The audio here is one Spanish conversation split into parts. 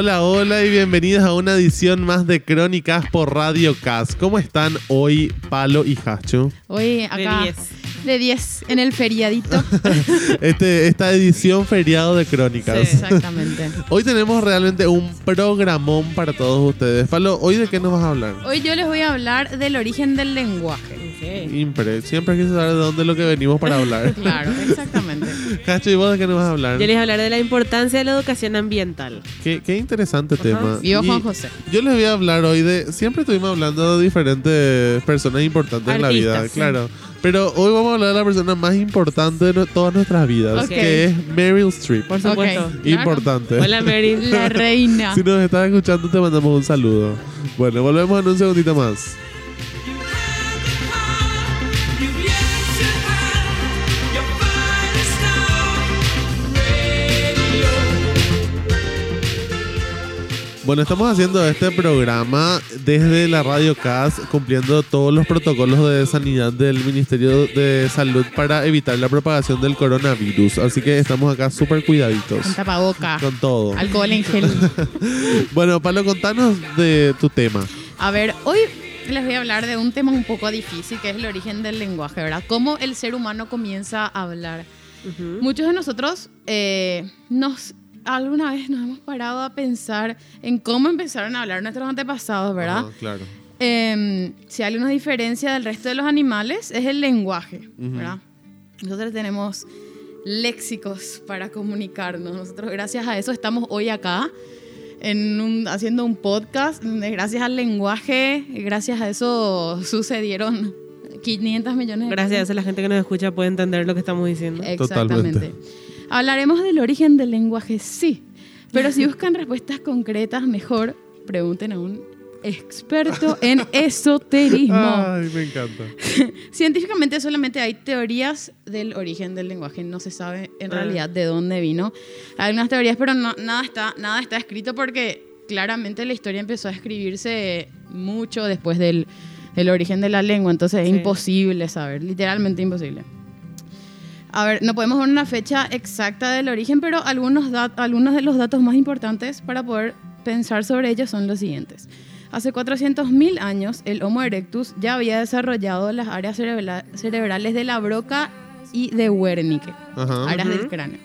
Hola, hola y bienvenidos a una edición más de Crónicas por Radio Cas. ¿Cómo están hoy Palo y Hacho? Hoy acá de 10 en el feriadito. este, esta edición feriado de Crónicas. Sí, exactamente. Hoy tenemos realmente un programón para todos ustedes. Palo, ¿hoy de qué nos vas a hablar? Hoy yo les voy a hablar del origen del lenguaje. Impre. Siempre quise saber de dónde es lo que venimos para hablar. claro, exactamente. Hacho, ¿y vos de qué nos vas a hablar? Yo les voy a hablar de la importancia de la educación ambiental. Qué, qué interesante tema. Y Juan José. Yo les voy a hablar hoy de. Siempre estuvimos hablando de diferentes personas importantes en la vida, claro. Pero hoy vamos a hablar de la persona más importante de todas nuestras vidas, que es Meryl Streep. Por supuesto. Importante. Hola Meryl. La reina. si nos estás escuchando, te mandamos un saludo. Bueno, volvemos en un segundito más. Bueno, estamos haciendo este programa desde la Radio CAS, cumpliendo todos los protocolos de sanidad del Ministerio de Salud para evitar la propagación del coronavirus. Así que estamos acá súper cuidaditos. Con tapaboca. Con todo. Alcohol en gel. bueno, Pablo, contanos de tu tema. A ver, hoy les voy a hablar de un tema un poco difícil, que es el origen del lenguaje, ¿verdad? Cómo el ser humano comienza a hablar. Muchos de nosotros eh, nos alguna vez nos hemos parado a pensar en cómo empezaron a hablar nuestros antepasados, ¿verdad? claro. Em, si hay una diferencia del resto de los animales, es el lenguaje, ¿verdad? Nosotros tenemos léxicos para comunicarnos. Nosotros, gracias a eso, estamos hoy acá en haciendo un podcast. Gracias al lenguaje, gracias a eso sucedieron 500 millones de Gracias a la gente que nos escucha puede entender lo que estamos diciendo. Exactamente. ¿Hablaremos del origen del lenguaje? Sí. Pero si buscan respuestas concretas, mejor pregunten a un experto en esoterismo. Ay, me encanta. Científicamente solamente hay teorías del origen del lenguaje, no se sabe en ah. realidad de dónde vino. Hay unas teorías, pero nada, está, nada está escrito porque claramente la historia empezó a escribirse mucho después del, origen de la lengua, entonces es imposible saber, literalmente imposible. A ver, no podemos dar una fecha exacta del origen, pero algunos, algunos de los datos más importantes para poder pensar sobre ellos son los siguientes. Hace 400.000 años, el Homo erectus ya había desarrollado las áreas cerebrales de la broca y de Wernicke, áreas del cráneo,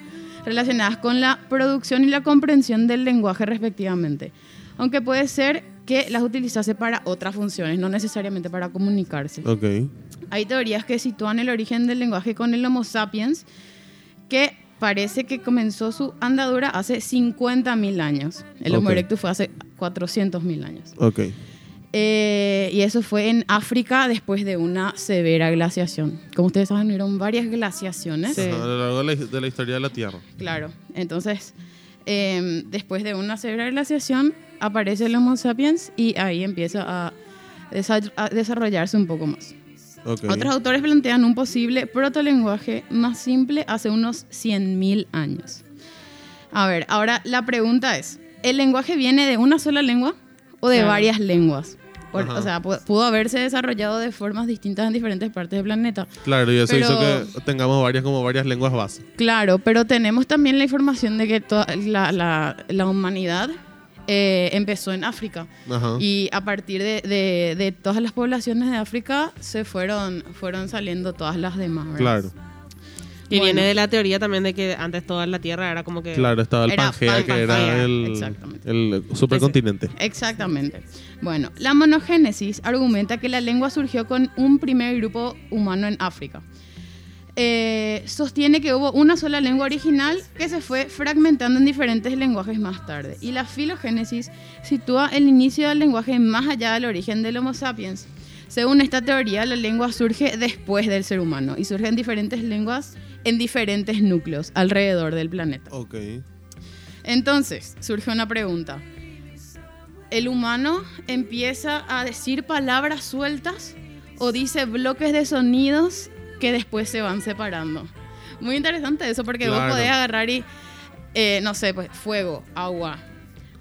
relacionadas con la producción y la comprensión del lenguaje respectivamente. Aunque puede ser que las utilizase para otras funciones, no necesariamente para comunicarse. Okay. Hay teorías que sitúan el origen del lenguaje con el Homo sapiens, que parece que comenzó su andadura hace 50.000 años. El Homo erectus fue hace 400.000 años. Ok. Eh, y eso fue en África después de una severa glaciación. Como ustedes saben, hubieron varias glaciaciones. a lo largo de la, historia de la Tierra. Claro. Entonces, em, después de una severa glaciación, aparece el Homo sapiens y ahí empieza a desarrollarse un poco más. Otros autores plantean un posible protolenguaje más simple hace unos 100.000 años. A ver, ahora la pregunta es, ¿el lenguaje viene de una sola lengua o de varias lenguas? o sea, pudo haberse desarrollado de formas distintas en diferentes partes del planeta. Claro, y eso hizo que tengamos varias como varias lenguas base. Claro, pero tenemos también la información de que toda la, la humanidad eh, empezó en África. Y a partir de, todas las poblaciones de África se fueron, fueron saliendo todas las demás. Claro. Y viene de la teoría también de que antes toda la Tierra era como que... Claro, estaba el Pangea, que era el, el supercontinente. Exactamente. Bueno, la monogénesis argumenta que la lengua surgió con un primer grupo humano en África. Eh, sostiene que hubo una sola lengua original que se fue fragmentando en diferentes lenguajes más tarde. Y la filogénesis sitúa el inicio del lenguaje más allá del origen del Homo sapiens. Según esta teoría, la lengua surge después del ser humano y surgen diferentes lenguas en diferentes núcleos alrededor del planeta. Ok. Entonces, surge una pregunta. ¿El humano empieza a decir palabras sueltas o dice bloques de sonidos que después se van separando. Muy interesante eso porque vos podés agarrar y, eh, no sé, pues fuego, agua,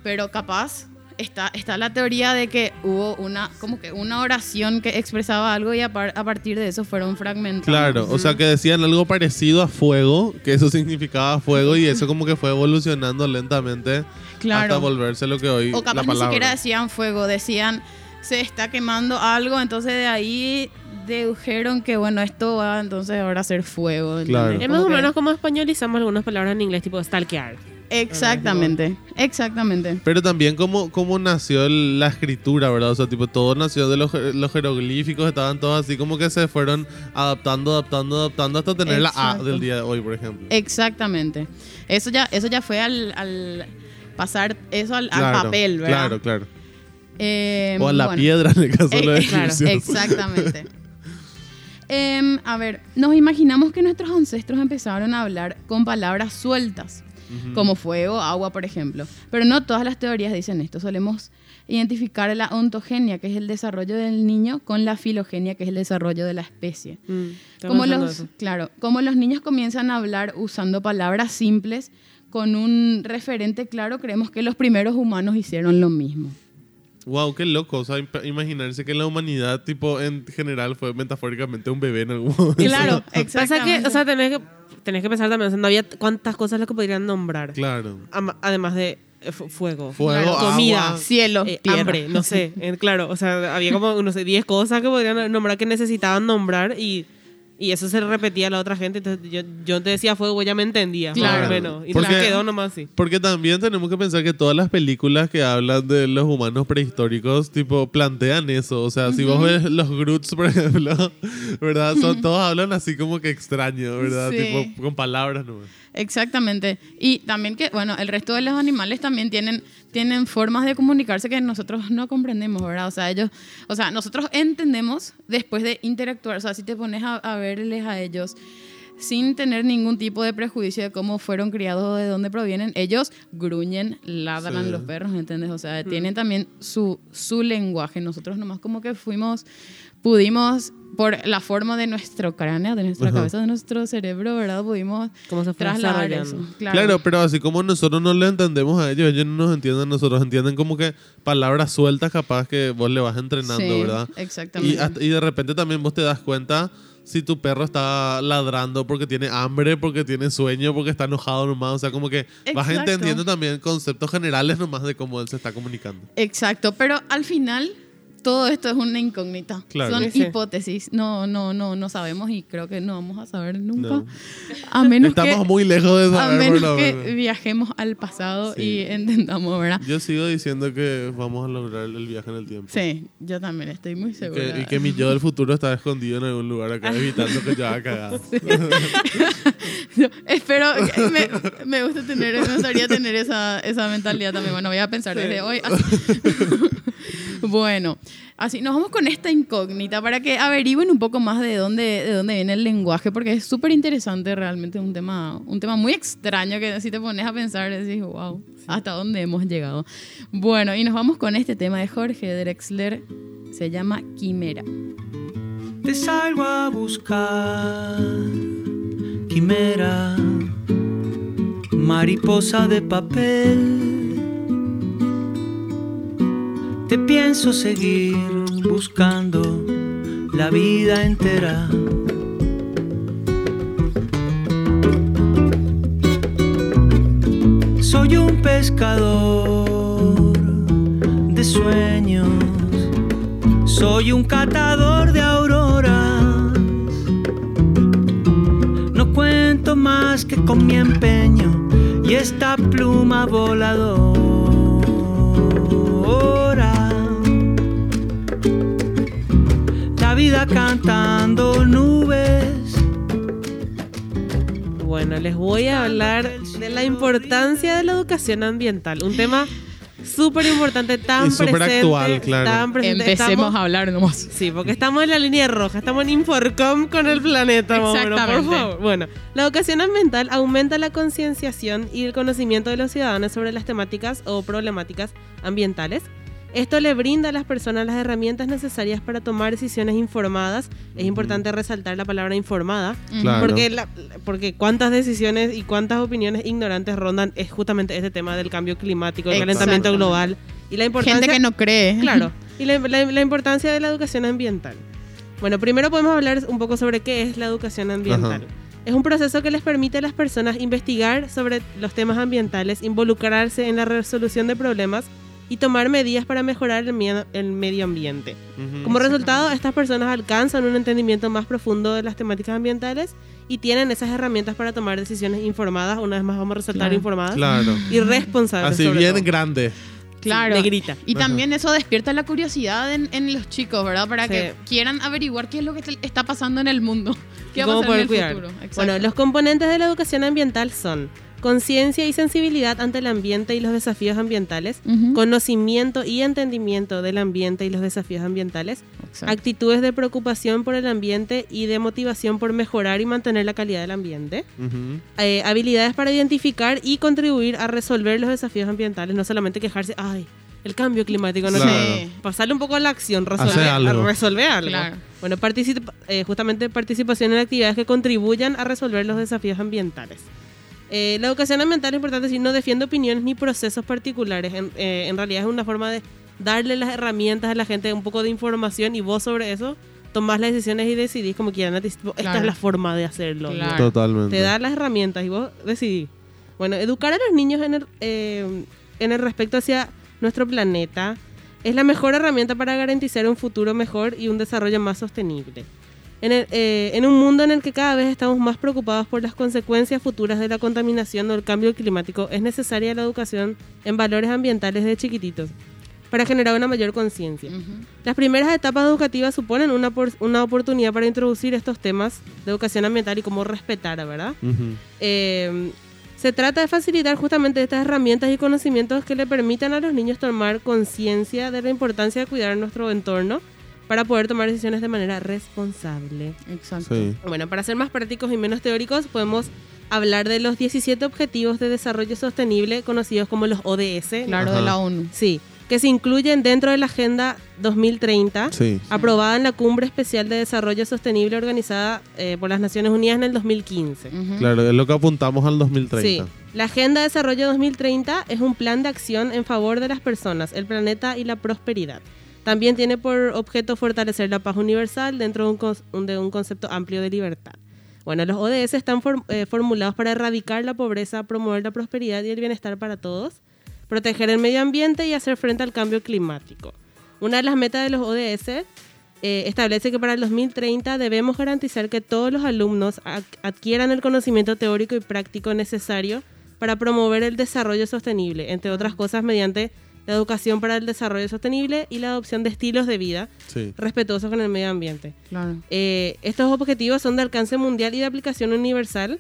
pero capaz está, está la teoría de que hubo una, como que una oración que expresaba algo y a, par- a partir de eso fueron fragmentados. Claro, o sea que decían algo parecido a fuego, que eso significaba fuego y eso como que fue evolucionando lentamente Claro. hasta volverse lo que hoy O capaz la ni palabra. siquiera decían fuego, decían se está quemando algo, entonces de ahí dedujeron que bueno, esto va entonces ahora a ser fuego. Claro. Es Como más o menos como españolizamos algunas palabras en inglés, tipo stalkear. Exactamente, exactamente. Pero también cómo, cómo nació la escritura, ¿verdad? O sea, tipo, todo nació de los, je- los jeroglíficos, estaban todos así como que se fueron adaptando, adaptando, adaptando hasta tener la A del día de hoy, por ejemplo. Exactamente. Eso ya, eso ya fue al, al pasar eso al, papel, ¿verdad? Claro, claro. Eh, O a la bueno. piedra en el caso de los Eh, claro, exactamente. Em, a ver, nos imaginamos que nuestros ancestros empezaron a hablar con palabras sueltas, como fuego, agua, por ejemplo. Pero no todas las teorías dicen esto. Solemos identificar la ontogenia, que es el desarrollo del niño, con la filogenia, que es el desarrollo de la especie. Mm, estaba Como pensando los, eso. claro, como los niños comienzan a hablar usando palabras simples, con un referente claro, creemos que los primeros humanos hicieron lo mismo. Wow, qué loco. O sea, imaginarse que la humanidad, tipo, en general fue metafóricamente un bebé en algún momento. Claro, Pasa exactamente. que, o sea, tenés que, tenés que pensar también, o sea, no había cuántas cosas lo que podrían nombrar. Claro. Además de eh, fu- fuego. Fuego, Claro. Comida. agua. cielo, eh, tierra. hambre, no sé, eh, claro, o sea, había como, no sé, 10 cosas que podrían nombrar que necesitaban nombrar y, y eso se repetía a la otra gente, entonces yo, yo te decía fuego, ya me entendía, Claro. menos, y Porque- nos quedó nomás así. Porque también tenemos que pensar que todas las películas que hablan de los humanos prehistóricos, tipo, plantean eso. O sea, si vos ves los Groots, por ejemplo, ¿verdad? Son, todos hablan así como que extraño, ¿verdad? Sí. Tipo, con palabras nomás. Exactamente. Y también que, bueno, el resto de los animales también tienen, tienen formas de comunicarse que nosotros no comprendemos, ¿verdad? O sea, ellos, o sea, nosotros entendemos después de interactuar. O sea, si te pones a, a verles a ellos sin tener ningún tipo de prejuicio de cómo fueron criados o de dónde provienen, ellos gruñen, ladran Sí. los perros, ¿entendés? O sea, tienen también su, su lenguaje. Nosotros nomás como que fuimos, pudimos, por la forma de nuestro cráneo, de nuestra Ajá. cabeza, de nuestro cerebro, ¿verdad? Pudimos Cómo se fue trasladar eso. Claro. pero así como nosotros no le entendemos a ellos, ellos no nos entienden a nosotros, entienden como que palabras sueltas capaz que vos le vas entrenando, Sí, ¿verdad? Exactamente. Y, hasta- y de repente también vos te das cuenta si tu perro está ladrando porque tiene hambre, porque tiene sueño, porque está enojado nomás. O sea, como que vas entendiendo también conceptos generales nomás de cómo él se está comunicando. Exacto, pero al final todo esto es una incógnita. Claro. Son Sí, sí. hipótesis. No, no, no, no sabemos y creo que no vamos a saber nunca. No. A menos Estamos que, muy lejos de a saber, menos por lo que menos. viajemos al pasado Sí. y entendamos, ¿verdad? Yo sigo diciendo que vamos a lograr el viaje en el tiempo. Sí, yo también estoy muy Y segura. que, y que mi yo del futuro está escondido en algún lugar acá, evitando que yo haga cagada. Yo espero, me, me gusta tener, me gustaría tener esa, esa mentalidad también. Bueno, voy a pensar desde hoy. bueno, así nos vamos con esta incógnita para que averigüen un poco más de dónde, de dónde viene el lenguaje, porque es súper interesante realmente, un tema, un tema muy extraño que si te pones a pensar decís, wow, hasta dónde hemos llegado. Bueno, y nos vamos con este tema de Jorge Drexler, se llama Quimera. Te salgo a buscar, quimera, mariposa de papel. Te pienso seguir buscando la vida entera. Soy un pescador de sueños. Soy un catador de auroras. No cuento más que con mi empeño y esta pluma voladora. La vida cantando nubes. Bueno, les voy a hablar de la importancia de la educación ambiental, un tema súper importante, tan Y súper presente, actual, claro. tan presente. Empecemos Estamos- a hablar nomás. Sí, porque estamos en la línea roja, estamos en Inforcom con el planeta, más o menos, por Exactamente. favor. Bueno, la educación ambiental aumenta la concienciación y el conocimiento de los ciudadanos sobre las temáticas o problemáticas ambientales. Esto le brinda a las personas las herramientas necesarias para tomar decisiones informadas. Es importante resaltar la palabra informada, Claro. porque, la- porque cuántas decisiones y cuántas opiniones ignorantes rondan es justamente este tema del cambio climático, el calentamiento global Y la importancia... Gente que no cree. Claro. Y la, la- la importancia de la educación ambiental. Bueno, primero podemos hablar un poco sobre qué es la educación ambiental. Ajá. Es un proceso que les permite a las personas investigar sobre los temas ambientales, involucrarse en la resolución de problemas y tomar medidas para mejorar el, el medio ambiente. Ujú. Como resultado, estas personas alcanzan un entendimiento más profundo de las temáticas ambientales y tienen esas herramientas para tomar decisiones informadas. Una vez más vamos a resaltar Claro. informadas Claro. y responsables. Así sobre bien todo. grande. Claro. negrita. Y también eso despierta la curiosidad en, en los chicos, ¿verdad? Para Sí. que quieran averiguar qué es lo que está pasando en el mundo. ¿Qué va a cómo pasar en el poder cuidar. futuro? Exacto. Bueno, los componentes de la educación ambiental son conciencia y sensibilidad ante el ambiente y los desafíos ambientales, conocimiento y entendimiento del ambiente y los desafíos ambientales, Exacto. actitudes de preocupación por el ambiente y de motivación por mejorar y mantener la calidad del ambiente, eh, habilidades para identificar y contribuir a resolver los desafíos ambientales, no solamente quejarse, ay, el cambio climático, no Claro. sé, pasarle un poco a la acción, resolver algo. resolver algo. Claro. Bueno, participa- eh, justamente participación en actividades que contribuyan a resolver los desafíos ambientales. Eh, la educación ambiental es importante decir, no defiende opiniones ni procesos particulares. En, eh, en realidad es una forma de darle las herramientas a la gente, un poco de información y vos sobre eso tomás las decisiones y decidís como quieran. Esta Claro. es la forma de hacerlo. Claro. Totalmente. Te da las herramientas y vos decidís. Bueno, educar a los niños en el, eh, en el respecto hacia nuestro planeta es la mejor herramienta para garantizar un futuro mejor y un desarrollo más sostenible. En, el- eh, en un mundo en el que cada vez estamos más preocupados por las consecuencias futuras de la contaminación o el cambio climático, es necesaria la educación en valores ambientales de chiquititos para generar una mayor conciencia. Ujú. Las primeras etapas educativas suponen una, por- una oportunidad para introducir estos temas de educación ambiental y cómo respetar, ¿verdad? Ujú. Eh, se trata de facilitar justamente estas herramientas y conocimientos que le permitan a los niños tomar conciencia de la importancia de cuidar nuestro entorno para poder tomar decisiones de manera responsable. Exacto. Sí. Bueno, para ser más prácticos y menos teóricos, podemos hablar de los 17 Objetivos de Desarrollo Sostenible, conocidos como los ODS. Claro, Ajá. de la ONU. Sí, que se incluyen dentro de la Agenda 2030 Sí. aprobada en la Cumbre Especial de Desarrollo Sostenible organizada eh, por las Naciones Unidas en el 2015. Ujú. Claro, es lo que apuntamos al Sí, 2030. la Agenda de Desarrollo 2030 es un plan de acción en favor de las personas, el planeta y la prosperidad. También tiene por objeto fortalecer la paz universal dentro de un, un- de un concepto amplio de libertad. Bueno, los ODS están form- eh, formulados para erradicar la pobreza, promover la prosperidad y el bienestar para todos, proteger el medio ambiente y hacer frente al cambio climático. Una de las metas de los ODS eh, establece que para el 2030 debemos garantizar que todos los alumnos adquieran el conocimiento teórico y práctico necesario para promover el desarrollo sostenible, entre otras cosas mediante la educación para el desarrollo sostenible y la adopción de estilos de vida Sí. respetuosos con el medio ambiente. Claro. Eh, estos objetivos son de alcance mundial y de aplicación universal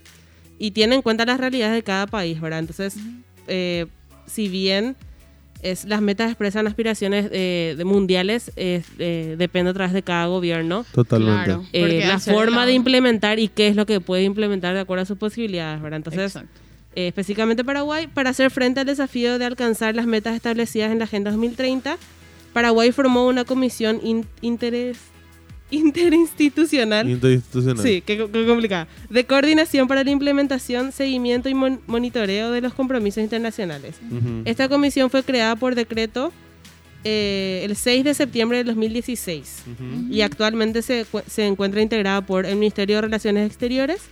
y tienen en cuenta las realidades de cada país, ¿verdad? Entonces, eh, si bien es, las metas expresan aspiraciones eh, de mundiales, es, eh, depende a través de cada gobierno. Totalmente. Claro. eh, la forma la de implementar y qué es lo que puede implementar de acuerdo a sus posibilidades, ¿verdad? Entonces, Exacto. Eh, específicamente Paraguay, para hacer frente al desafío de alcanzar las metas establecidas en la Agenda 2030, Paraguay formó una comisión in- interes- interinstitucional Interinstitucional. Sí, qué, qué complicada. De coordinación para la implementación, seguimiento y mon- monitoreo de los compromisos internacionales. Ujú. Esta comisión fue creada por decreto eh, el 6 de septiembre del 2016 Ujú. y actualmente se, se encuentra integrada por el Ministerio de Relaciones Exteriores,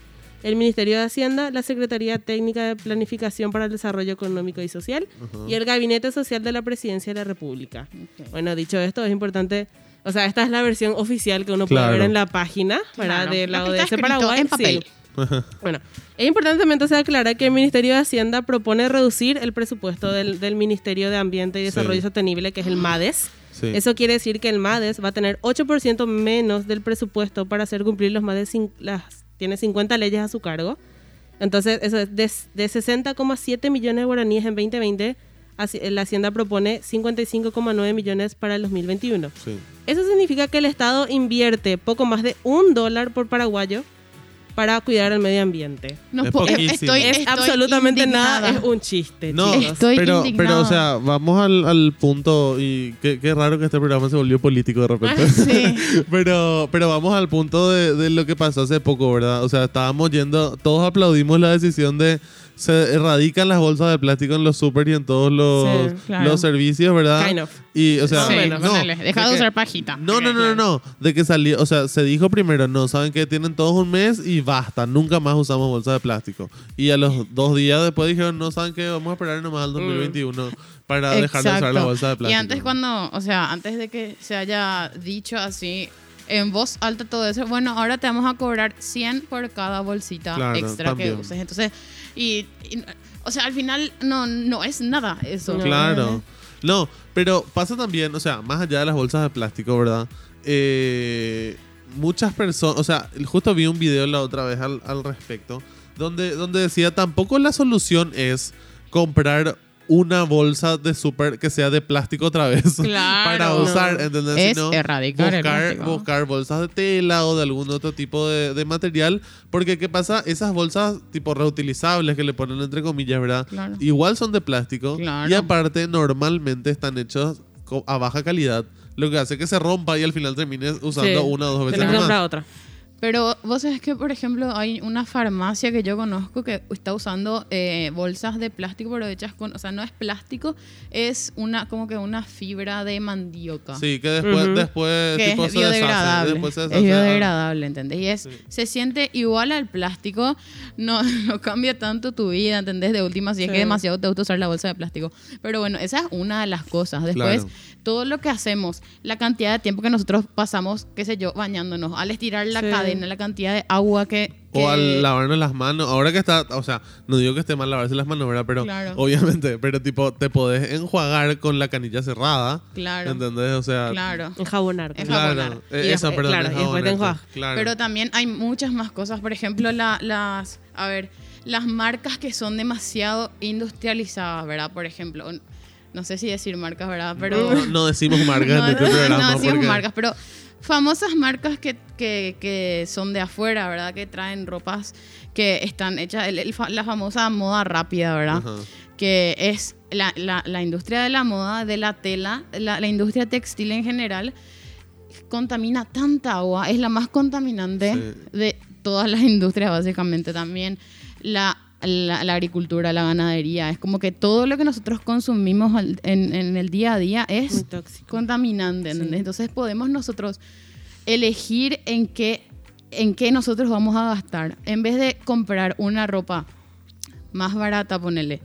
el Ministerio de Hacienda, la Secretaría Técnica de Planificación para el Desarrollo Económico y Social y el Gabinete Social de la Presidencia de la República. Bueno, dicho esto, es importante. O sea, esta es la versión oficial que uno Claro. puede ver en la página. Claro. de la ODS escrito Paraguay. en papel. Sí. Bueno, es importante también entonces aclarar que el Ministerio de Hacienda propone reducir el presupuesto del, del Ministerio de Ambiente y Desarrollo Sí. Sostenible, que es el MADES. Sí. Eso quiere decir que el MADES va a tener 8% menos del presupuesto para hacer cumplir los más de las tiene 50 leyes a su cargo. Entonces, eso es de, de 60,7 millones de guaraníes en 2020, Haci- la Hacienda propone 55,9 millones para el 2021. Sí. Eso significa que el Estado invierte poco más de un dólar por paraguayo para cuidar el medio ambiente. No Es estoy, Es estoy absolutamente nada, es un chiste. No, chicos. Estoy pero, pero, o sea, vamos al, al punto y qué, qué raro que este programa se volvió político de repente. Sí. pero, pero vamos al punto de, de lo que pasó hace poco, ¿verdad? O sea, estábamos yendo, todos aplaudimos la decisión de se erradican las bolsas de plástico en los super y en todos los, Sí, claro. los servicios, ¿verdad? Kind of. Y, o sea, o Sí, no, ponele, deja de usar pajita. No, no, no, no, no. De que salió, o sea, se dijo primero, no, saben que tienen todos un mes y basta, nunca más usamos bolsas de plástico. Y a los dos días después dijeron, no, saben que vamos a esperar nomás al 2021 para dejar de usar la Exacto. bolsa de plástico. Y antes cuando, o sea, antes de que se haya dicho así en voz alta todo eso, bueno, ahora te vamos a cobrar 100 por cada bolsita Claro, extra también. que uses. Entonces, y, y- o sea, al final no, no es nada eso. No. Claro. No, pero pasa también, o sea, más allá de las bolsas de plástico, ¿verdad? Eh, muchas personas, o sea, justo vi un video la otra vez al, al respecto, donde, donde decía, tampoco la solución es comprar una bolsa de súper que sea de plástico otra vez Claro. para usar, ¿entendés? Es Sino erradicar buscar, buscar bolsas de tela o de algún otro tipo de, de material, porque ¿qué pasa? Esas bolsas tipo reutilizables que le ponen entre comillas, ¿verdad? Claro. Igual son de plástico Claro. y aparte normalmente están hechos a baja calidad, lo que hace que se rompa y al final termines usando Sí. una o dos veces nomás. comprar otra. Pero vos sabés que, por ejemplo, hay una farmacia que yo conozco que está usando eh, bolsas de plástico, pero hechas con, o sea, no es plástico, es una como que una fibra de mandioca. Sí, que después, Ujú. después que tipo es se deshace, biodegradable. después se es deshace. biodegradable, ¿entendés? Y es, Sí. se siente igual al plástico, no, no cambia tanto tu vida, ¿entendés? De última, si es Sí. que demasiado te gusta usar la bolsa de plástico. Pero bueno, esa es una de las cosas. Después, Claro. todo lo que hacemos, la cantidad de tiempo que nosotros pasamos, qué sé yo, bañándonos, al estirar la Sí. cadena, la cantidad de agua que... O al lavarnos las manos. Ahora que está, o sea, no digo que esté mal lavarse las manos, ¿verdad? Pero Claro. obviamente, pero tipo, te podés enjuagar con la canilla cerrada. Claro. ¿Entendés? O sea, Claro. Enjabonar. Enjabonar. claro. Y eh, después- Eso, perdón. claro, y después te enjuagas. Claro. Pero también hay muchas más cosas. Por ejemplo, la- las, a ver, las marcas que son demasiado industrializadas, ¿verdad? Por ejemplo, no sé si decir marcas, ¿verdad? Pero no, no decimos marcas no, en este programa. no decimos porque- marcas, pero famosas marcas que, que, que son de afuera, ¿verdad? Que traen ropas que están hechas, el- el fa- la famosa moda rápida, ¿verdad? Que es la, la- la industria de la moda, de la tela, la, la industria textil en general, contamina tanta agua, es la más contaminante Sí. de todas las industrias básicamente también. La, la- la agricultura, la ganadería, es como que todo lo que nosotros consumimos al- en, en el día a día es contaminante. Entonces podemos nosotros elegir en qué, en qué nosotros vamos a gastar. En vez de comprar una ropa más barata, ponele,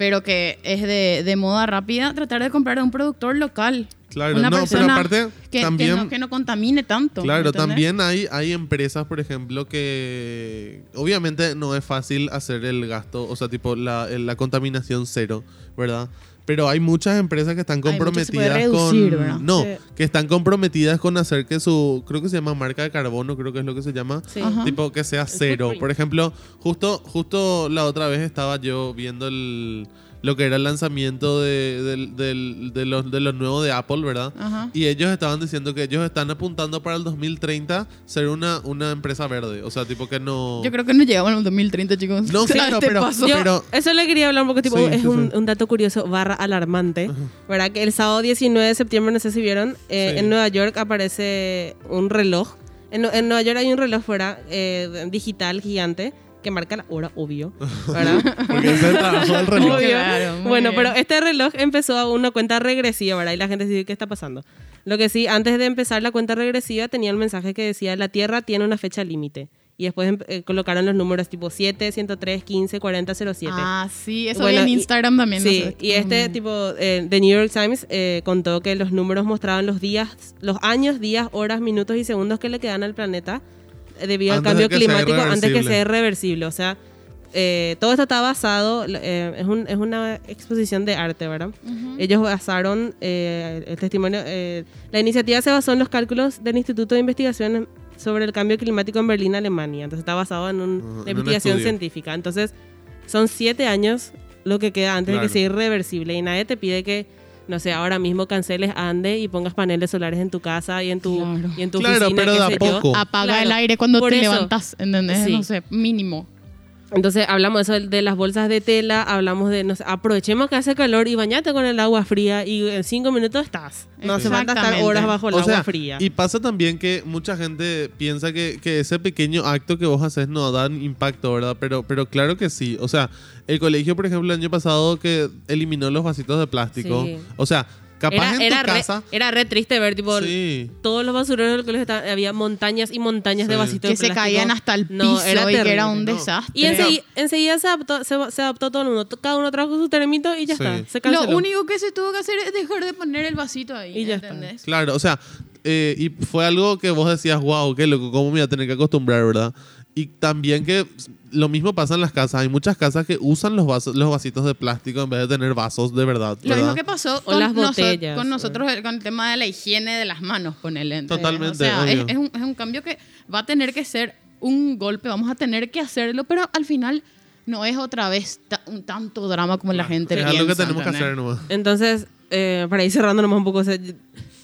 pero que es de, de moda rápida, tratar de comprar de un productor local. Claro, una no, pero aparte que, no, que no contamine tanto. Claro, ¿entendés? también hay, hay empresas, por ejemplo, que obviamente no es fácil hacer el gasto, o sea, tipo la, la contaminación cero, ¿verdad? Pero hay muchas empresas que están Hay muchas que se puede comprometidas reducir, con... ¿verdad? No, Sí. que están comprometidas con hacer que su, creo que se llama marca de carbono, creo que es lo que se llama, Sí. Ajá. tipo que sea cero. Por ejemplo, justo, justo la otra vez estaba yo viendo el, lo que era el lanzamiento de, del- del- de, los, de los nuevos de Apple, ¿verdad? Ajá. Y ellos estaban diciendo que ellos están apuntando para el 2030 ser una, una empresa verde. O sea, tipo que no... Yo creo que no llegamos al 2030, chicos. No, claro, Este pero- paso. Yo, pero- eso le quería hablar un poco, tipo, Sí, es sí, un, sí. un dato curioso barra alarmante, ¿verdad? Que el sábado 19 de septiembre, no sé si vieron, eh, Sí. en Nueva York aparece un reloj. En, en Nueva York hay un reloj fuera eh, digital gigante que marca la hora, obvio, ¿verdad? Porque el reloj. Obvio. Claro, bueno, bien. pero este reloj empezó a una cuenta regresiva, ¿verdad? Y la gente dice, ¿qué está pasando? Lo que sí, antes de empezar la cuenta regresiva tenía el mensaje que decía, la Tierra tiene una fecha límite. Y después em- eh, colocaron los números tipo 7, 103, 15, 40, 07. Ah, sí, eso Bueno, vi en y- Instagram también. no Sí, sé. y este Mm. tipo, eh, The New York Times eh, contó que los números mostraban los días, los años, días, horas, minutos y segundos que le quedan al planeta debido al Antes cambio de que sea climático antes que sea irreversible. O sea, eh, todo esto está basado, eh, es, un- es una exposición de arte, ¿verdad? Ujú. Ellos basaron eh, el testimonio, eh, la iniciativa se basó en los cálculos del Instituto de Investigación sobre el Cambio Climático en Berlín, Alemania. Entonces está basado en un- Ajá, una en un investigación estudio. científica. Entonces son siete años lo que queda antes de Claro. que sea irreversible y nadie te pide que, no sé, ahora mismo canceles Ande y pongas paneles solares en tu casa y en tu, Claro. y en tu Claro, oficina, pero de a poco. Apaga Claro, el aire cuando por te eso. levantas, ¿entendés? Sí. No sé, mínimo. Entonces hablamos de eso de las bolsas de tela, hablamos de, no sé, aprovechemos que hace calor y bañate con el agua fría y en cinco minutos estás. No hace falta estar horas bajo el O agua sea, fría. y pasa también que mucha gente piensa que, que ese pequeño acto que vos haces no da impacto, ¿verdad? Pero, pero claro que sí. O sea, el colegio, por ejemplo, el año pasado que eliminó los vasitos de plástico. Sí. O sea, capaz Era, en era, tu re, casa. era re triste ver, tipo, Sí. todos los basureros del colegio estaban- había montañas y montañas de Sí. vasitos Que de se plástico. caían hasta el piso No, era y que era terrible. un no. desastre. Y enseguida, enseguida se, adaptó, se, se adaptó todo el mundo. Cada uno trajo su termito y ya Sí. está. Se canceló. Lo único que se tuvo que hacer es dejar de poner el vasito ahí. Y ya está. Claro, o sea, eh, y fue algo que vos decías, wow, qué loco, cómo me voy a tener que acostumbrar, ¿verdad? Y también que lo mismo pasa en las casas. Hay muchas casas que usan los vasos, los vasitos de plástico en vez de tener vasos de verdad. Lo mismo que pasó con, las noso- botellas, con o- nosotros el- con el tema de la higiene de las manos, ponele. Totalmente, O sea, es, obvio. es un, es un cambio que va a tener que ser un golpe, vamos a tener que hacerlo, pero al final no es otra vez ta- un tanto drama como la gente es piensa. algo que tenemos que hacer nomás. Entonces, eh, para ir cerrando nomás un poco, o sea,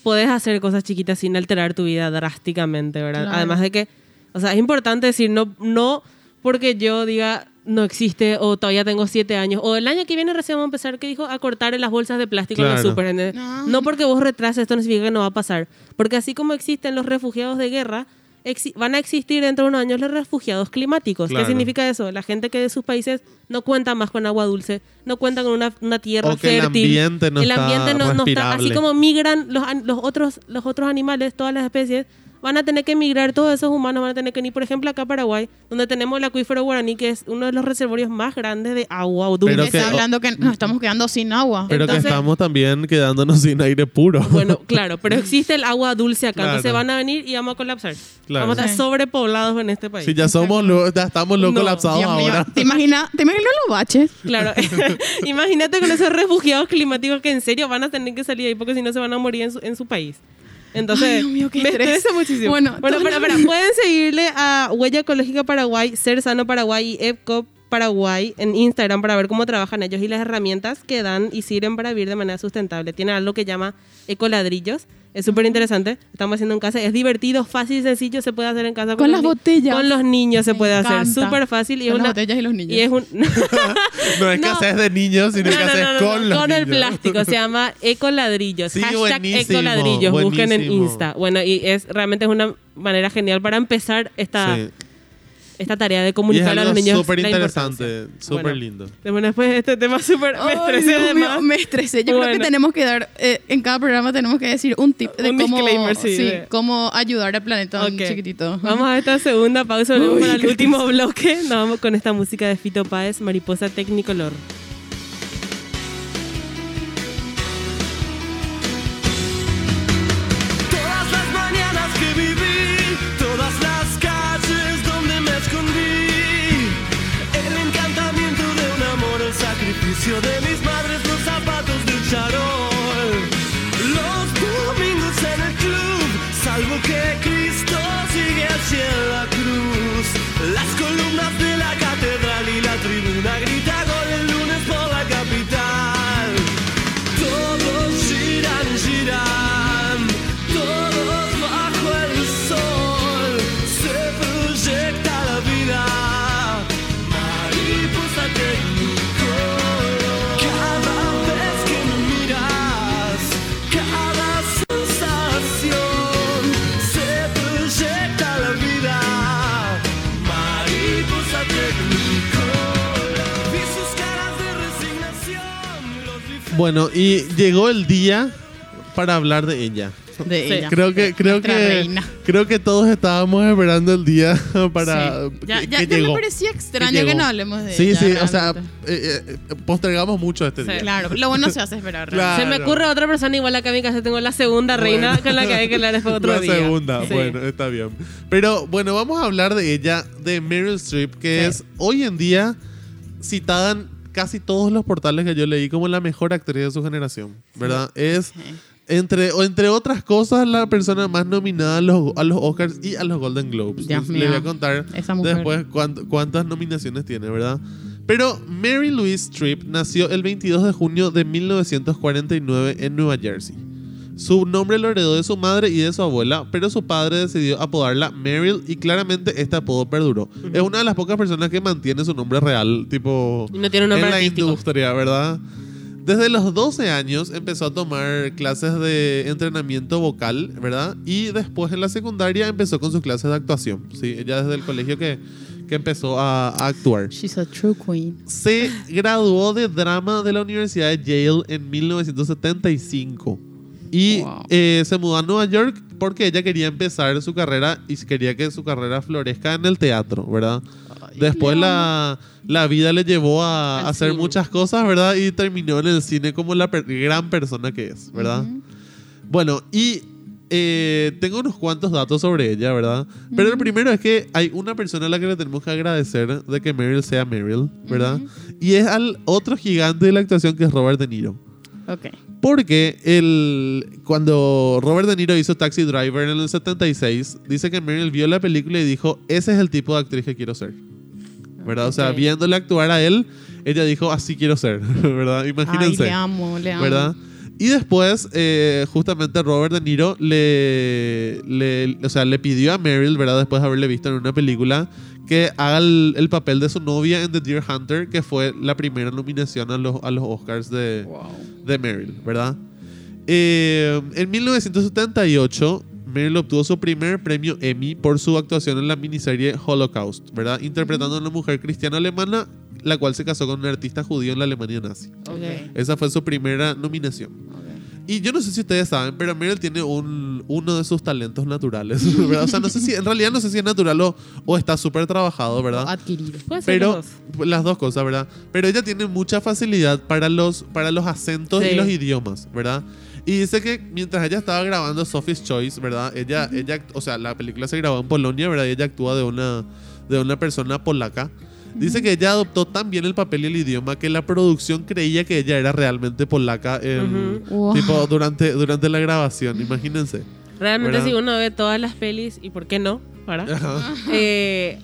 podés hacer cosas chiquitas sin alterar tu vida drásticamente, ¿verdad? Claro. Además de que, o sea, es importante decir, no, no porque yo diga no existe o todavía tengo siete años o el año que viene recién vamos a empezar, que dijo, a cortar las bolsas de plástico en Claro. los super. ¿entendés? No. No porque vos retrases, esto no significa que no va a pasar. Porque así como existen los refugiados de guerra, van a existir dentro de unos años los refugiados climáticos. Claro. ¿Qué significa eso? La gente que de sus países no cuenta más con agua dulce, no cuenta con una, una tierra O que el fértil. ambiente no el está ambiente no, no está. Así como migran los, los, otros, los otros animales, todas las especies, van a tener que migrar, todos esos humanos van a tener que ir, por ejemplo, acá a Paraguay, donde tenemos el acuífero guaraní, que es uno de los reservorios más grandes de agua dulce. Pero Que está hablando que nos estamos quedando sin agua. Pero Entonces- que estamos también quedándonos sin aire puro. Bueno, claro, pero existe el agua dulce acá, entonces Claro. van a venir y vamos a colapsar. Claro. Vamos a estar Sí. sobrepoblados en este país. si ya somos lo- ya estamos lo No, colapsados Dios mío, ahora. ¿te imaginas te imaginas los baches? Claro, imagínate con esos refugiados climáticos que en serio van a tener que salir ahí porque si no se van a morir en su, en su país. Entonces, Ay, Dios mío, qué me estresa muchísimo. Bueno, Bueno, espera, pueden seguirle a Huella Ecológica Paraguay, Ser Sano Paraguay y EPCO Paraguay en Instagram para ver cómo trabajan ellos y las herramientas que dan y sirven para vivir de manera sustentable. Tiene algo que llama ecoladrillos. Es súper interesante. Estamos haciendo en casa. Es divertido, fácil, sencillo. Se puede hacer en casa Con los las botellas. Con los niños se Me puede hacer. encanta. Súper fácil. Y es Con las una, botellas y los niños. Y es un... No es que No. haces de niños, sino que No, no, haces no, no, con no, los con el niños. plástico. Se llama ecoladrillos. Sí, Hashtag buenísimo, ecoladrillos. Busquen en. Insta. Bueno, y es realmente es una manera genial para empezar esta, Sí. Esta tarea de comunicar a los niños. súper interesante, súper Bueno, lindo. Bueno, después de este tema súper... Me estresé Dios mío, me estresé. Yo creo Bueno. que tenemos que dar, eh, en cada programa tenemos que decir un tip de Un cómo, disclaimer, sí, de- cómo ayudar al planeta un Ok. chiquitito. Vamos a esta segunda pausa. Volvemos Uy, para el último bloque. Nos vamos con esta música de Fito Páez, Mariposa Technicolor. El encantamiento de un amor, el sacrificio de mis madres, Bueno, y llegó el día para hablar de ella. de Sí. ella. Creo que creo Nuestra que reina. creo que todos estábamos esperando el día para Sí. Ya, que, ya- que ya llegó. me parecía extraño que no hablemos de Sí, ella. sí, o sea, eh, eh, postergamos mucho este Sí. día. Claro, lo bueno se hace esperar. Claro. Se me ocurre otra persona igual acá en mi casa. Tengo la segunda reina Bueno. con la que hay que hablar después otro La día. segunda, Sí. bueno, está bien. Pero bueno, vamos a hablar de ella, de Meryl Streep, que Sí. es hoy en día citada en casi todos los portales que yo leí como la mejor actriz de su generación, ¿verdad? Es Sí. entre, o entre otras cosas la persona más nominada a los, a los Oscars y a los Golden Globes. Dios Les voy a contar después cuánt- cuántas nominaciones tiene, ¿verdad? Pero Mary Louise Streep nació el 22 de junio de 1949 en Nueva Jersey. Su nombre lo heredó de su madre y de su abuela, pero su padre decidió apodarla Meryl y claramente este apodo perduró. Es una de las pocas personas que mantiene su nombre real, tipo Y no tiene un nombre en la artístico. industria, ¿verdad? Desde los 12 años empezó a tomar clases de entrenamiento vocal, ¿verdad? Y después en la secundaria empezó con sus clases de actuación, ¿sí? Ella desde el colegio que, que empezó a, a actuar. She's a true queen. Se graduó de drama de la Universidad de Yale en 1975 y Wow. eh, se mudó a Nueva York porque ella quería empezar su carrera y quería que su carrera florezca en el teatro, ¿verdad? Después la, la vida le llevó a hacer cine. muchas cosas, ¿verdad? Y terminó en el cine como la per- gran persona que es, ¿verdad? Bueno, y eh, tengo unos cuantos datos sobre ella, ¿verdad? Pero el primero es que hay una persona a la que le tenemos que agradecer de que Meryl sea Meryl, ¿verdad? Y es al otro gigante de la actuación que es Robert De Niro. Ok. Porque el, cuando Robert De Niro hizo Taxi Driver en el 76, dice que Meryl vio la película y dijo, ese es el tipo de actriz que quiero ser. ¿Verdad? O sea, viéndole actuar a él, ella dijo, así quiero ser. ¿Verdad? Ay, Imagínense. le amo, le amo. ¿verdad? Y después, eh, justamente Robert De Niro le, le, o sea, le pidió a Meryl, ¿verdad? Después de haberle visto en una película, que haga el, el papel de su novia en The Deer Hunter, que fue la primera nominación a los, a los Oscars de, Wow. de Meryl, ¿verdad? Eh, en 1978, Meryl obtuvo su primer premio Emmy por su actuación en la miniserie Holocaust, ¿verdad? Interpretando a una mujer cristiana alemana, la cual se casó con un artista judío en la Alemania nazi. Ok. Esa fue su primera nominación. Y yo no sé si ustedes saben, pero Meryl tiene un, uno de sus talentos naturales, ¿verdad? O sea, no sé si, en realidad no sé si es natural o, o está súper trabajado, ¿verdad? Adquirido. Puede ser Pero los dos. las dos cosas, ¿verdad? Pero ella tiene mucha facilidad para los, para los acentos y Sí. los idiomas, ¿verdad? Y dice que mientras ella estaba grabando Sophie's Choice, ¿verdad? Ella, ella, o sea, la película se grabó en Polonia, ¿verdad? Y ella actúa de una, de una persona polaca. Dice que ella adoptó tan bien el papel y el idioma que la producción creía que ella era realmente polaca. Wow. tipo, durante, durante la grabación, imagínense. Realmente ¿verdad? si uno ve todas las pelis, ¿y por qué no? Para. Ajá. Eh,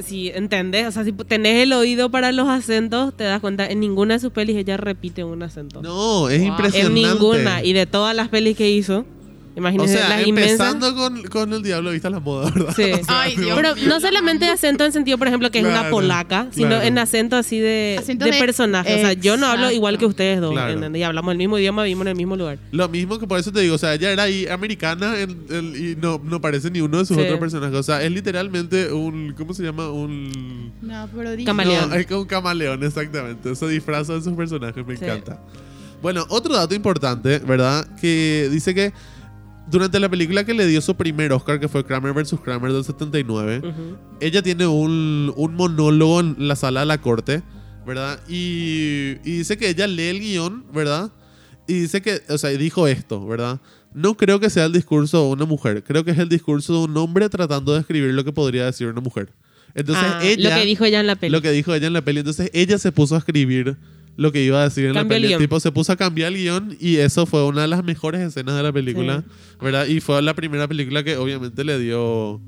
si entendés, o sea, si tenés el oído para los acentos, te das cuenta, en ninguna de sus pelis ella repite un acento. No, es Wow. impresionante. en ninguna. Y de todas las pelis que hizo, O imagínense sea, las inmensas. empezando con, con el diablo vista la moda, ¿verdad? Sí. O sea, Ay, Dios Pero mío. no solamente acento en sentido, por ejemplo, que es una Claro, polaca, sino claro. en acento así de, Acento de de- personaje. O sea, yo no hablo Exacto. igual que ustedes dos, Claro. ¿entendés? Y hablamos el mismo idioma, vivimos en el mismo lugar. Lo mismo que por eso te digo, o sea, ella era ahí americana en- en- y no, no parece ni uno de sus Sí. otros personajes. O sea, es literalmente un. ¿Cómo se llama? Un. No, pero Camaleón. No, es como un camaleón, exactamente. Se disfraza de sus personajes, me Sí. encanta. Bueno, otro dato importante, ¿verdad? Que dice que durante la película que le dio su primer Oscar, que fue Kramer vs. Kramer del 79, Ujú. ella tiene un, un monólogo en la sala de la corte, ¿verdad? Y, y dice que ella lee el guion, ¿verdad? Y dice que, o sea, dijo esto, ¿verdad? No creo que sea el discurso de una mujer, creo que es el discurso de un hombre tratando de escribir lo que podría decir una mujer. Entonces Ah, ella... lo que dijo ella en la peli. Lo que dijo ella en la peli. Entonces ella se puso a escribir lo que iba a decir en la el peli. guion. tipo se puso a cambiar el guion y eso fue una de las mejores escenas de la película, ¿verdad? Y fue la primera película que obviamente le dio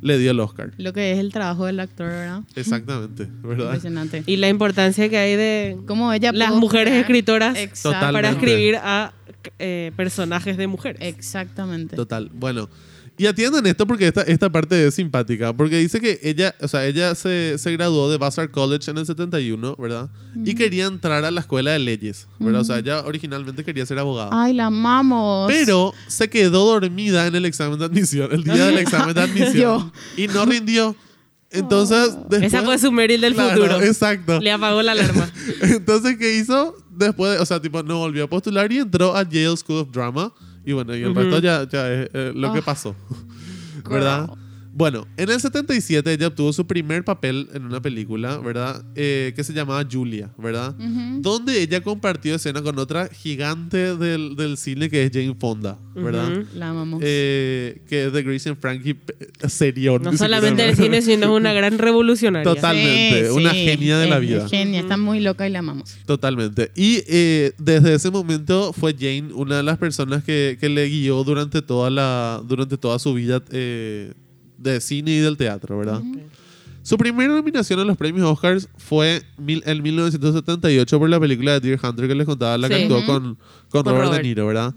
le dio el Oscar. Lo que es el trabajo del actor, ¿verdad? Exactamente, ¿verdad? Impresionante. Y la importancia que hay de Como ella las mujeres crear- escritoras para escribir a eh, personajes de mujeres. Exactamente. Total. Bueno, y atiendan esto porque esta, esta parte es simpática. Porque dice que ella, o sea, ella se, se graduó de Vassar College en el 71, ¿verdad? Y quería entrar a la escuela de leyes, ¿verdad? O sea, ella originalmente quería ser abogada. Ay, la amamos. Pero se quedó dormida en el examen de admisión, el día del examen de admisión. Y no rindió. Entonces, después, Esa fue su Meryl del Claro, futuro. Exacto. Le apagó la alarma. Entonces, ¿qué hizo? Después, o sea, tipo, no volvió a postular y entró a Yale School of Drama. Y bueno, y el Ujú. resto ya, ya es eh, lo que Ah. pasó. ¿Verdad? Girl. Bueno, en el 77 ella obtuvo su primer papel en una película, ¿verdad? Eh, que se llamaba Julia, ¿verdad? Donde ella compartió escena con otra gigante del, del cine que es Jane Fonda, ¿verdad? La amamos. Eh, que es de Grace and Frankie eh, serión. No solamente siquiera- el cine, sino una gran revolucionaria. Total. totalmente, una genia de la vida. es genia, está muy loca y la amamos. Totalmente. Y eh, desde ese momento fue Jane una de las personas que, que le guió durante toda, la, durante toda su vida eh, de cine y del teatro, ¿verdad? Su primera nominación a los premios Oscars fue mil- en 1978 por la película de Deer Hunter que les contaba, la que Sí. actuó Ujú. con, con Con Robert, Robert. De Niro, ¿verdad?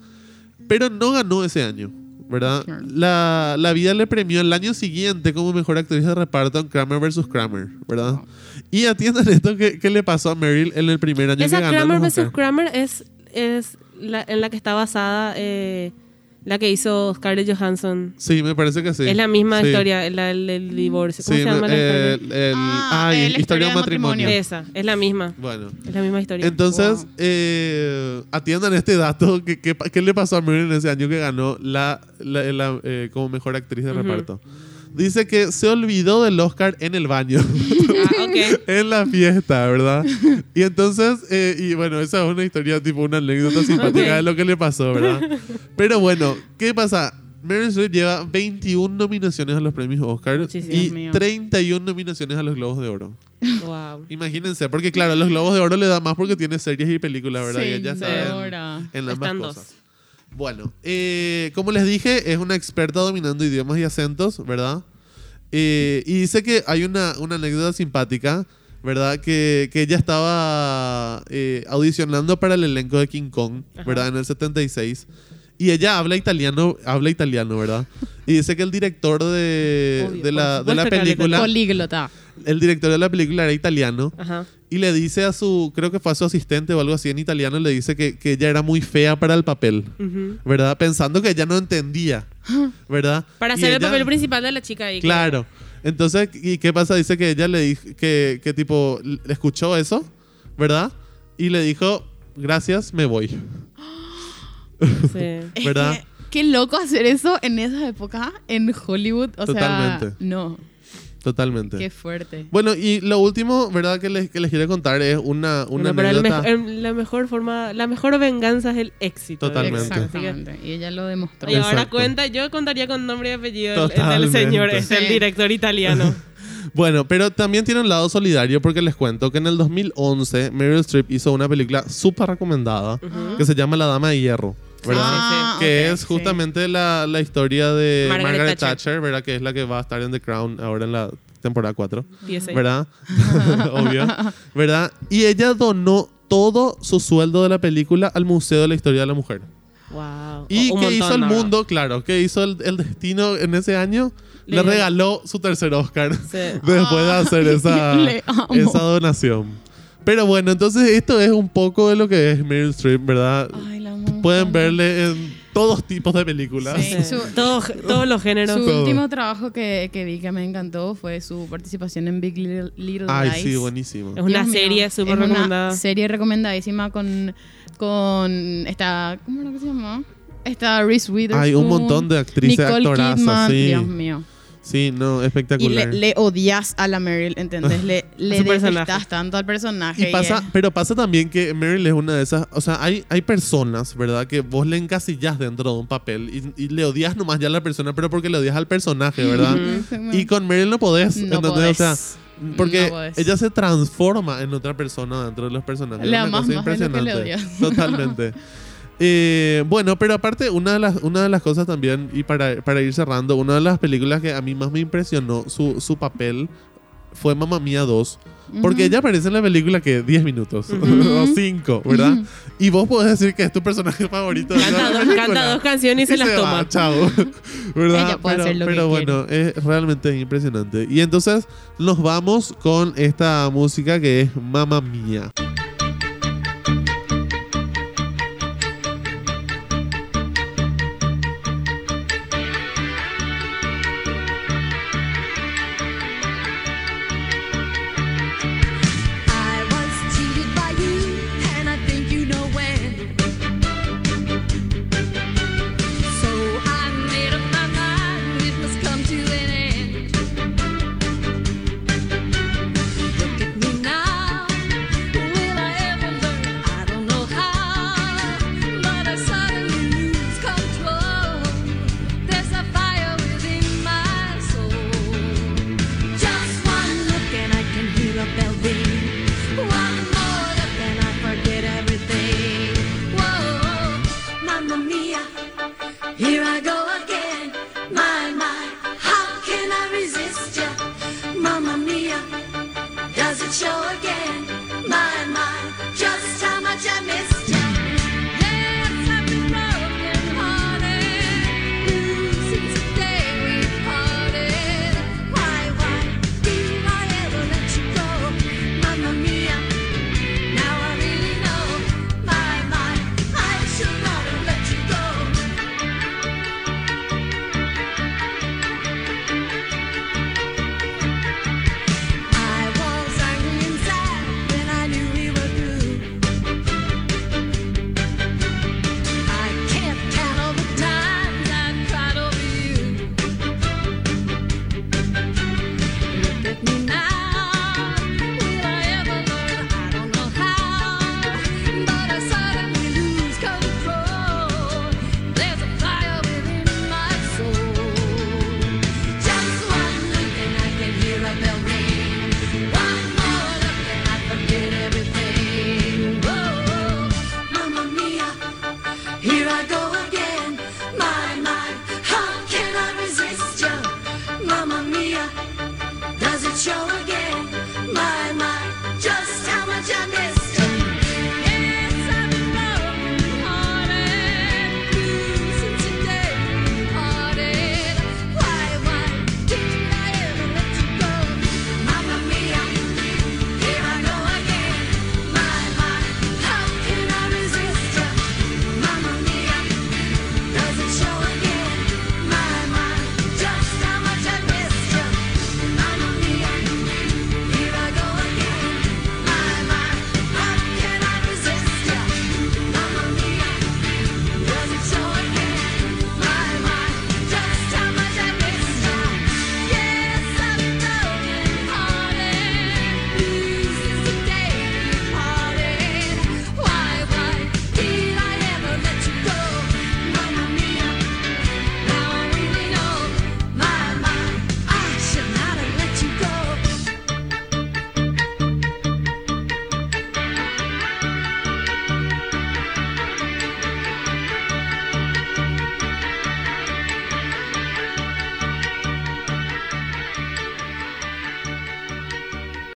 pero no ganó ese año, ¿verdad? La, la vida le premió el año siguiente como mejor actriz de reparto en Kramer vs. Kramer, ¿verdad? Y atiendan esto que, que le pasó a Meryl en el primer año Esa que ganó Kramer los vs. Kramer es, es la, en la que está basada eh, la que hizo Scarlett Johansson. Sí, me parece que sí. Es la misma Sí. historia, la- divorcio. ¿Cómo Sí, se llama la eh, historia? el- Ah, ay, historia de historia de matrimonio. matrimonio. Esa, es la misma. Bueno, Es la misma historia. entonces, Wow. eh, atiendan este dato. que que- ¿Qué le pasó a Meryl en ese año que ganó la, la- la, eh, como mejor actriz de reparto? Dice que se olvidó del Oscar en el baño. Ah, ok. en la fiesta, ¿verdad? Y entonces, eh, y bueno, esa es una historia, tipo una anécdota simpática Ok. de lo que le pasó, ¿verdad? Pero bueno, ¿qué pasa? Meryl Streep lleva 21 nominaciones a los premios Oscar y mío. 31 nominaciones a los Globos de Oro. Wow. Imagínense, porque claro, los Globos de Oro le da más porque tiene series y películas, ¿verdad? y ella está en, en ambas dos. Bueno, eh, como les dije, es una experta dominando idiomas y acentos, ¿verdad? Eh, y dice que hay una, una anécdota simpática, ¿verdad? Que, que ella estaba eh, audicionando para el elenco de King Kong, Ajá. ¿verdad? En el 76. Y ella habla italiano, habla italiano, ¿verdad? Y dice que el director de, Obvio, de, la, de la película, Políglota. el director de la película era italiano Ajá. Y le dice a su, creo que fue a su asistente o algo así en italiano, le dice que, que ella era muy fea para el papel. ¿verdad? Pensando que ella no entendía, ¿verdad? Para Y ser el papel principal de la chica ahí. Claro. Entonces, ¿y qué pasa? Dice que ella le dijo, que, que tipo, le escuchó eso, ¿verdad? Y le dijo, gracias, me voy. Sí. Es ¿Verdad? que, qué loco hacer eso en esa época en Hollywood. O Totalmente. sea, no. Totalmente. Qué fuerte. Bueno, y lo último, ¿verdad? Que les, que les quiero contar es una, una Bueno, pero el anécdota. mejor- el- la mejor forma, la mejor venganza es el éxito. Totalmente. Así que- Exactamente. Y ella lo demostró. Y ahora cuenta, yo contaría con nombre y apellido el- el, del Totalmente. señor, es el Sí. director italiano. Bueno, pero también tiene un lado solidario porque les cuento que en el 2011 Meryl Streep hizo una película súper recomendada que se llama La Dama de Hierro, ¿verdad? Ah, que es sí. justamente la, la historia de Margaret Margaret, Thatcher. Thatcher. ¿verdad? Que es la que va a estar en The Crown ahora en la temporada 4, PSA. ¿verdad? Obvio, ¿verdad? Y ella donó todo su sueldo de la película al Museo de la Historia de la Mujer. Wow. ¿Y qué hizo el verdad. mundo? Claro, ¿qué hizo el, el destino en ese año? Le, Le- regaló su tercer Oscar después de hacer esa, esa donación. Pero bueno, entonces esto es un poco de lo que es Meryl Streep, ¿verdad? Ay, la Pueden verle en todos tipos de películas. Sí. Sí. Su- Todos, todos los géneros. Su Todo. último trabajo que, que vi que me encantó fue su participación en Big Little, Little Ay, Lies. sí, buenísimo. Es una Dios serie súper una recomendada. serie recomendadísima con, con esta... ¿Cómo era que se llama? Esta Reese Witherspoon. Hay un montón de actrices, Nicole actorazas, Kidman, sí. Dios mío. Sí, no, Y le, espectacular. le odias a la Meryl, ¿entendés? Le, le detestas tanto al personaje. Y pasa, pero pasa también que Meryl es una de esas, o sea, hay, hay personas, ¿verdad? Que vos le encasillas dentro de un papel y, y le odias nomás ya a la persona, pero porque le odias al personaje, ¿verdad? y con Meryl no podés, No ¿entendés? podés. O sea, porque No ella se transforma en otra persona dentro de los personajes. Le Es una amás cosa más impresionante. odias. Totalmente. Eh, bueno, pero aparte, una de, las, una de las cosas también, y para, para ir cerrando, una de las películas que a mí más me impresionó su, su papel fue Mamma Mía 2. Porque ella aparece en la película que 10 minutos o 5, ¿verdad? Y vos podés decir que es tu personaje favorito de Canta la dos, canta dos canciones y se las va, toma. chao. ¿Verdad? Ella puede pero hacer lo que pero bueno, es realmente impresionante. Y entonces nos vamos con esta música que es Mamma Mía.